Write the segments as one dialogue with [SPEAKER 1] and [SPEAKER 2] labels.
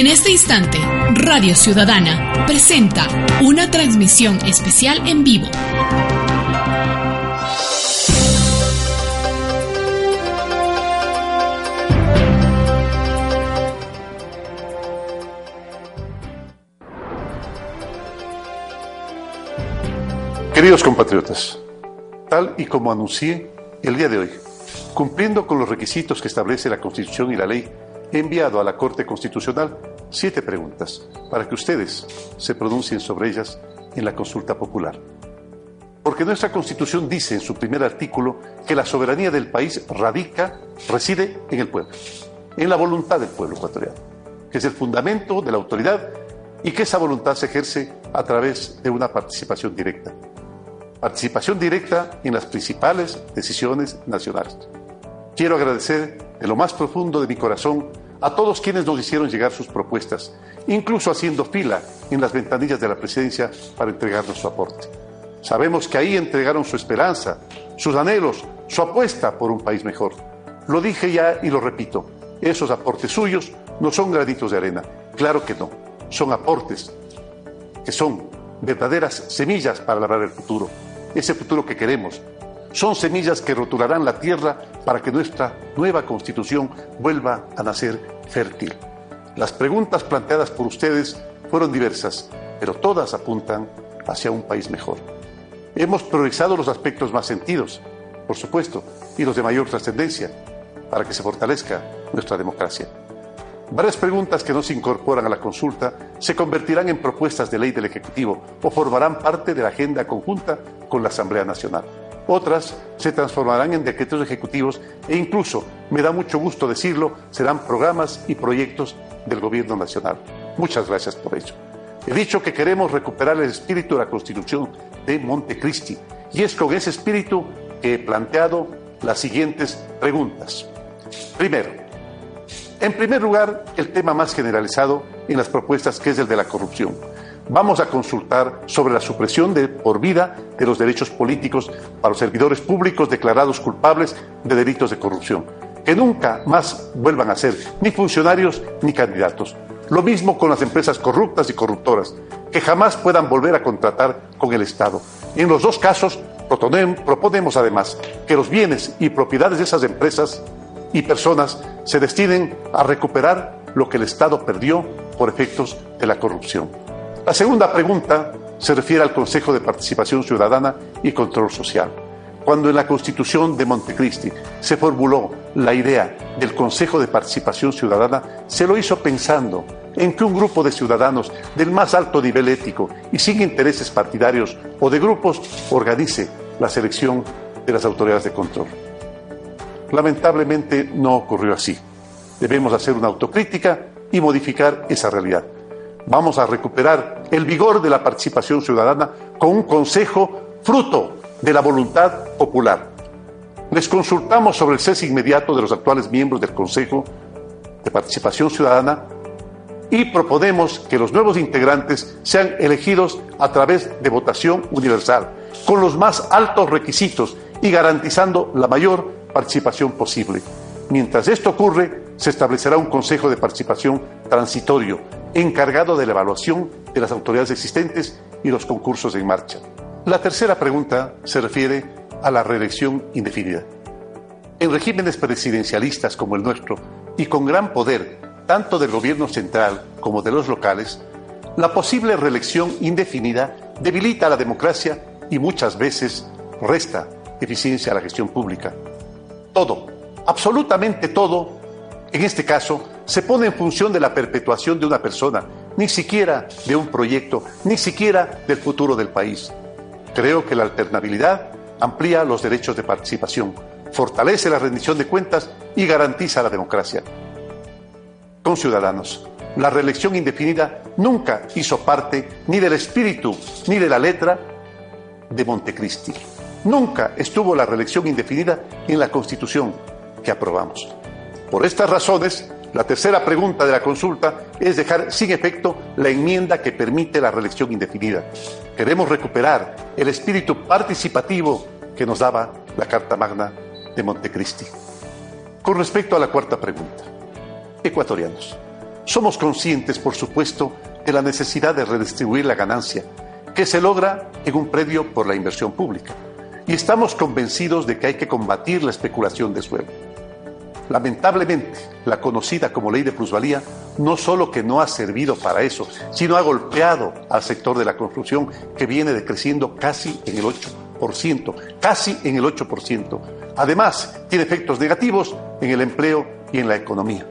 [SPEAKER 1] En este instante, Radio Ciudadana presenta una transmisión especial en vivo.
[SPEAKER 2] Queridos compatriotas, tal y como anuncié el día de hoy, cumpliendo con los requisitos que establece la Constitución y la ley, he enviado a la Corte Constitucional siete preguntas para que ustedes se pronuncien sobre ellas en la consulta popular. Porque nuestra Constitución dice en su primer artículo que la soberanía del país radica, reside en el pueblo, en la voluntad del pueblo ecuatoriano, que es el fundamento de la autoridad y que esa voluntad se ejerce a través de una participación directa. Participación directa en las principales decisiones nacionales. Quiero agradecer de lo más profundo de mi corazón a todos quienes nos hicieron llegar sus propuestas, incluso haciendo fila en las ventanillas de la presidencia para entregarnos su aporte. Sabemos que ahí entregaron su esperanza, sus anhelos, su apuesta por un país mejor. Lo dije ya y lo repito, esos aportes suyos no son granitos de arena, claro que no, son aportes que son verdaderas semillas para labrar el futuro, ese futuro que queremos, son semillas que rotularán la tierra para que nuestra nueva constitución vuelva a nacer fértil. Las preguntas planteadas por ustedes fueron diversas, pero todas apuntan hacia un país mejor. Hemos priorizado los aspectos más sentidos, por supuesto, y los de mayor trascendencia, para que se fortalezca nuestra democracia. Varias preguntas que no se incorporan a la consulta se convertirán en propuestas de ley del Ejecutivo o formarán parte de la agenda conjunta con la Asamblea Nacional. Otras se transformarán en decretos ejecutivos e incluso, me da mucho gusto decirlo, serán programas y proyectos del Gobierno Nacional. Muchas gracias por ello. He dicho que queremos recuperar el espíritu de la Constitución de Montecristi y es con ese espíritu que he planteado las siguientes preguntas. Primero, en primer lugar, el tema más generalizado en las propuestas que es el de la corrupción vamos a consultar sobre la supresión de por vida de los derechos políticos para los servidores públicos declarados culpables de delitos de corrupción, que nunca más vuelvan a ser ni funcionarios ni candidatos. Lo mismo con las empresas corruptas y corruptoras, que jamás puedan volver a contratar con el Estado. En los dos casos, proponemos además que los bienes y propiedades de esas empresas y personas se destinen a recuperar lo que el Estado perdió por efectos de la corrupción. La segunda pregunta se refiere al Consejo de Participación Ciudadana y Control Social. Cuando en la Constitución de Montecristi se formuló la idea del Consejo de Participación Ciudadana, se lo hizo pensando en que un grupo de ciudadanos del más alto nivel ético y sin intereses partidarios o de grupos organice la selección de las autoridades de control. Lamentablemente no ocurrió así. Debemos hacer una autocrítica y modificar esa realidad vamos a recuperar el vigor de la participación ciudadana con un consejo fruto de la voluntad popular. Les consultamos sobre el cese inmediato de los actuales miembros del Consejo de Participación Ciudadana y proponemos que los nuevos integrantes sean elegidos a través de votación universal, con los más altos requisitos y garantizando la mayor participación posible. Mientras esto ocurre, se establecerá un Consejo de Participación transitorio encargado de la evaluación de las autoridades existentes y los concursos en marcha. La tercera pregunta se refiere a la reelección indefinida. En regímenes presidencialistas como el nuestro y con gran poder tanto del gobierno central como de los locales, la posible reelección indefinida debilita la democracia y muchas veces resta eficiencia a la gestión pública. Todo, absolutamente todo, en este caso, se pone en función de la perpetuación de una persona, ni siquiera de un proyecto, ni siquiera del futuro del país. Creo que la alternabilidad amplía los derechos de participación, fortalece la rendición de cuentas y garantiza la democracia. Con ciudadanos, la reelección indefinida nunca hizo parte ni del espíritu ni de la letra de Montecristi. Nunca estuvo la reelección indefinida en la Constitución que aprobamos. Por estas razones, la tercera pregunta de la consulta es dejar sin efecto la enmienda que permite la reelección indefinida. Queremos recuperar el espíritu participativo que nos daba la Carta Magna de Montecristi. Con respecto a la cuarta pregunta, ecuatorianos, somos conscientes, por supuesto, de la necesidad de redistribuir la ganancia, que se logra en un predio por la inversión pública. Y estamos convencidos de que hay que combatir la especulación de suelo. Lamentablemente, la conocida como ley de plusvalía no solo que no ha servido para eso, sino ha golpeado al sector de la construcción que viene decreciendo casi en el 8%, casi en el 8%. Además, tiene efectos negativos en el empleo y en la economía.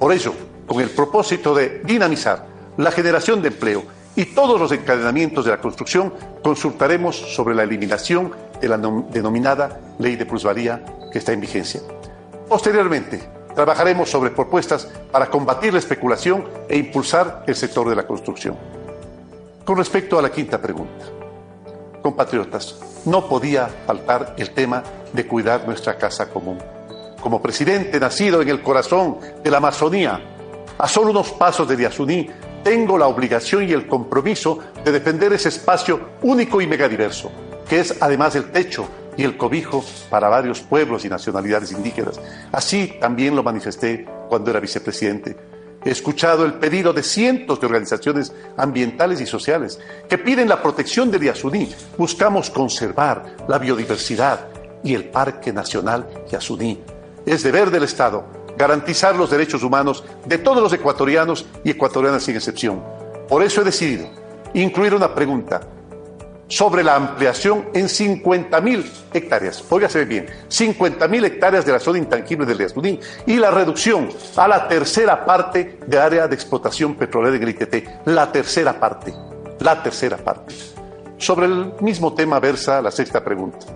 [SPEAKER 2] Por ello, con el propósito de dinamizar la generación de empleo y todos los encadenamientos de la construcción, consultaremos sobre la eliminación de la denominada ley de plusvalía que está en vigencia. Posteriormente, trabajaremos sobre propuestas para combatir la especulación e impulsar el sector de la construcción. Con respecto a la quinta pregunta, compatriotas, no podía faltar el tema de cuidar nuestra casa común. Como presidente nacido en el corazón de la Amazonía, a solo unos pasos de Diasuní, tengo la obligación y el compromiso de defender ese espacio único y megadiverso, que es además el techo y el cobijo para varios pueblos y nacionalidades indígenas. Así también lo manifesté cuando era vicepresidente. He escuchado el pedido de cientos de organizaciones ambientales y sociales que piden la protección del Yasuní. Buscamos conservar la biodiversidad y el Parque Nacional Yasuní. Es deber del Estado garantizar los derechos humanos de todos los ecuatorianos y ecuatorianas sin excepción. Por eso he decidido incluir una pregunta sobre la ampliación en 50.000 hectáreas, óigase bien, 50.000 hectáreas de la zona intangible del Yasuní y la reducción a la tercera parte de área de explotación petrolera de ITT, la tercera parte, la tercera parte. Sobre el mismo tema versa la sexta pregunta.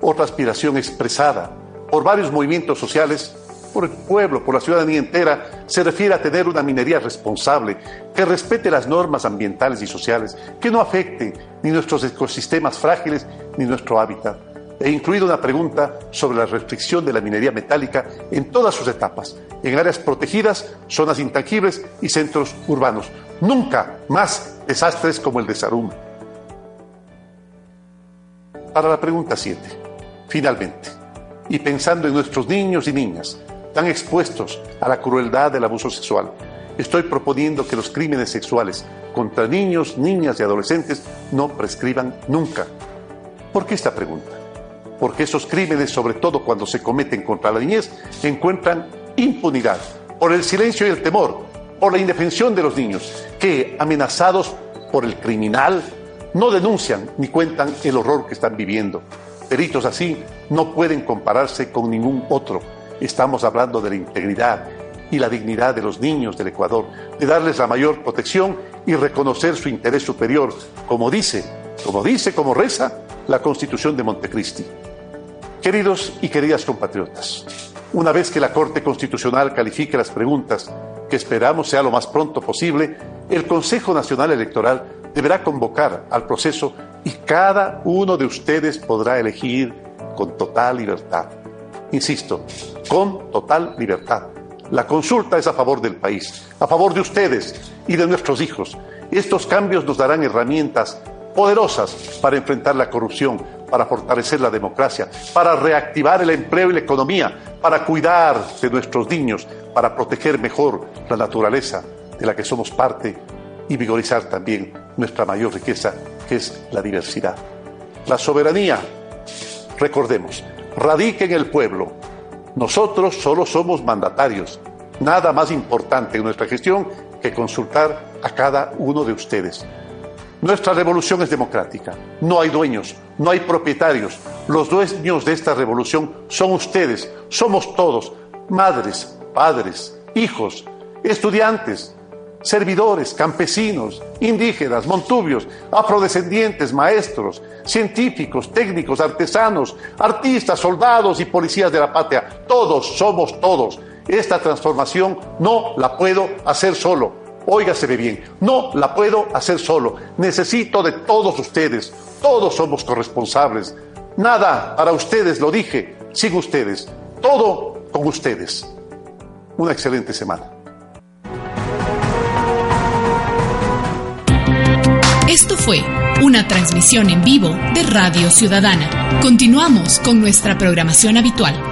[SPEAKER 2] Otra aspiración expresada por varios movimientos sociales por el pueblo, por la ciudadanía entera, se refiere a tener una minería responsable, que respete las normas ambientales y sociales, que no afecte ni nuestros ecosistemas frágiles ni nuestro hábitat. He incluido una pregunta sobre la restricción de la minería metálica en todas sus etapas, en áreas protegidas, zonas intangibles y centros urbanos. Nunca más desastres como el de Sarum. Para la pregunta 7, finalmente, y pensando en nuestros niños y niñas, tan expuestos a la crueldad del abuso sexual. Estoy proponiendo que los crímenes sexuales contra niños, niñas y adolescentes no prescriban nunca. ¿Por qué esta pregunta? Porque esos crímenes, sobre todo cuando se cometen contra la niñez, encuentran impunidad por el silencio y el temor, por la indefensión de los niños, que, amenazados por el criminal, no denuncian ni cuentan el horror que están viviendo. Delitos así no pueden compararse con ningún otro Estamos hablando de la integridad y la dignidad de los niños del Ecuador, de darles la mayor protección y reconocer su interés superior, como dice, como dice, como reza la Constitución de Montecristi. Queridos y queridas compatriotas, una vez que la Corte Constitucional califique las preguntas, que esperamos sea lo más pronto posible, el Consejo Nacional Electoral deberá convocar al proceso y cada uno de ustedes podrá elegir con total libertad insisto, con total libertad. La consulta es a favor del país, a favor de ustedes y de nuestros hijos. Estos cambios nos darán herramientas poderosas para enfrentar la corrupción, para fortalecer la democracia, para reactivar el empleo y la economía, para cuidar de nuestros niños, para proteger mejor la naturaleza de la que somos parte y vigorizar también nuestra mayor riqueza, que es la diversidad. La soberanía, recordemos, radica en el pueblo. Nosotros solo somos mandatarios. Nada más importante en nuestra gestión que consultar a cada uno de ustedes. Nuestra revolución es democrática. No hay dueños, no hay propietarios. Los dueños de esta revolución son ustedes, somos todos, madres, padres, hijos, estudiantes, servidores, campesinos, indígenas, montubios, afrodescendientes, maestros, científicos, técnicos, artesanos, artistas, soldados y policías de la patria. Todos somos todos. Esta transformación no la puedo hacer solo. Óigaseme bien, no la puedo hacer solo. Necesito de todos ustedes. Todos somos corresponsables. Nada para ustedes, lo dije, sin ustedes. Todo con ustedes. Una excelente semana.
[SPEAKER 1] Esto fue una transmisión en vivo de Radio Ciudadana. Continuamos con nuestra programación habitual.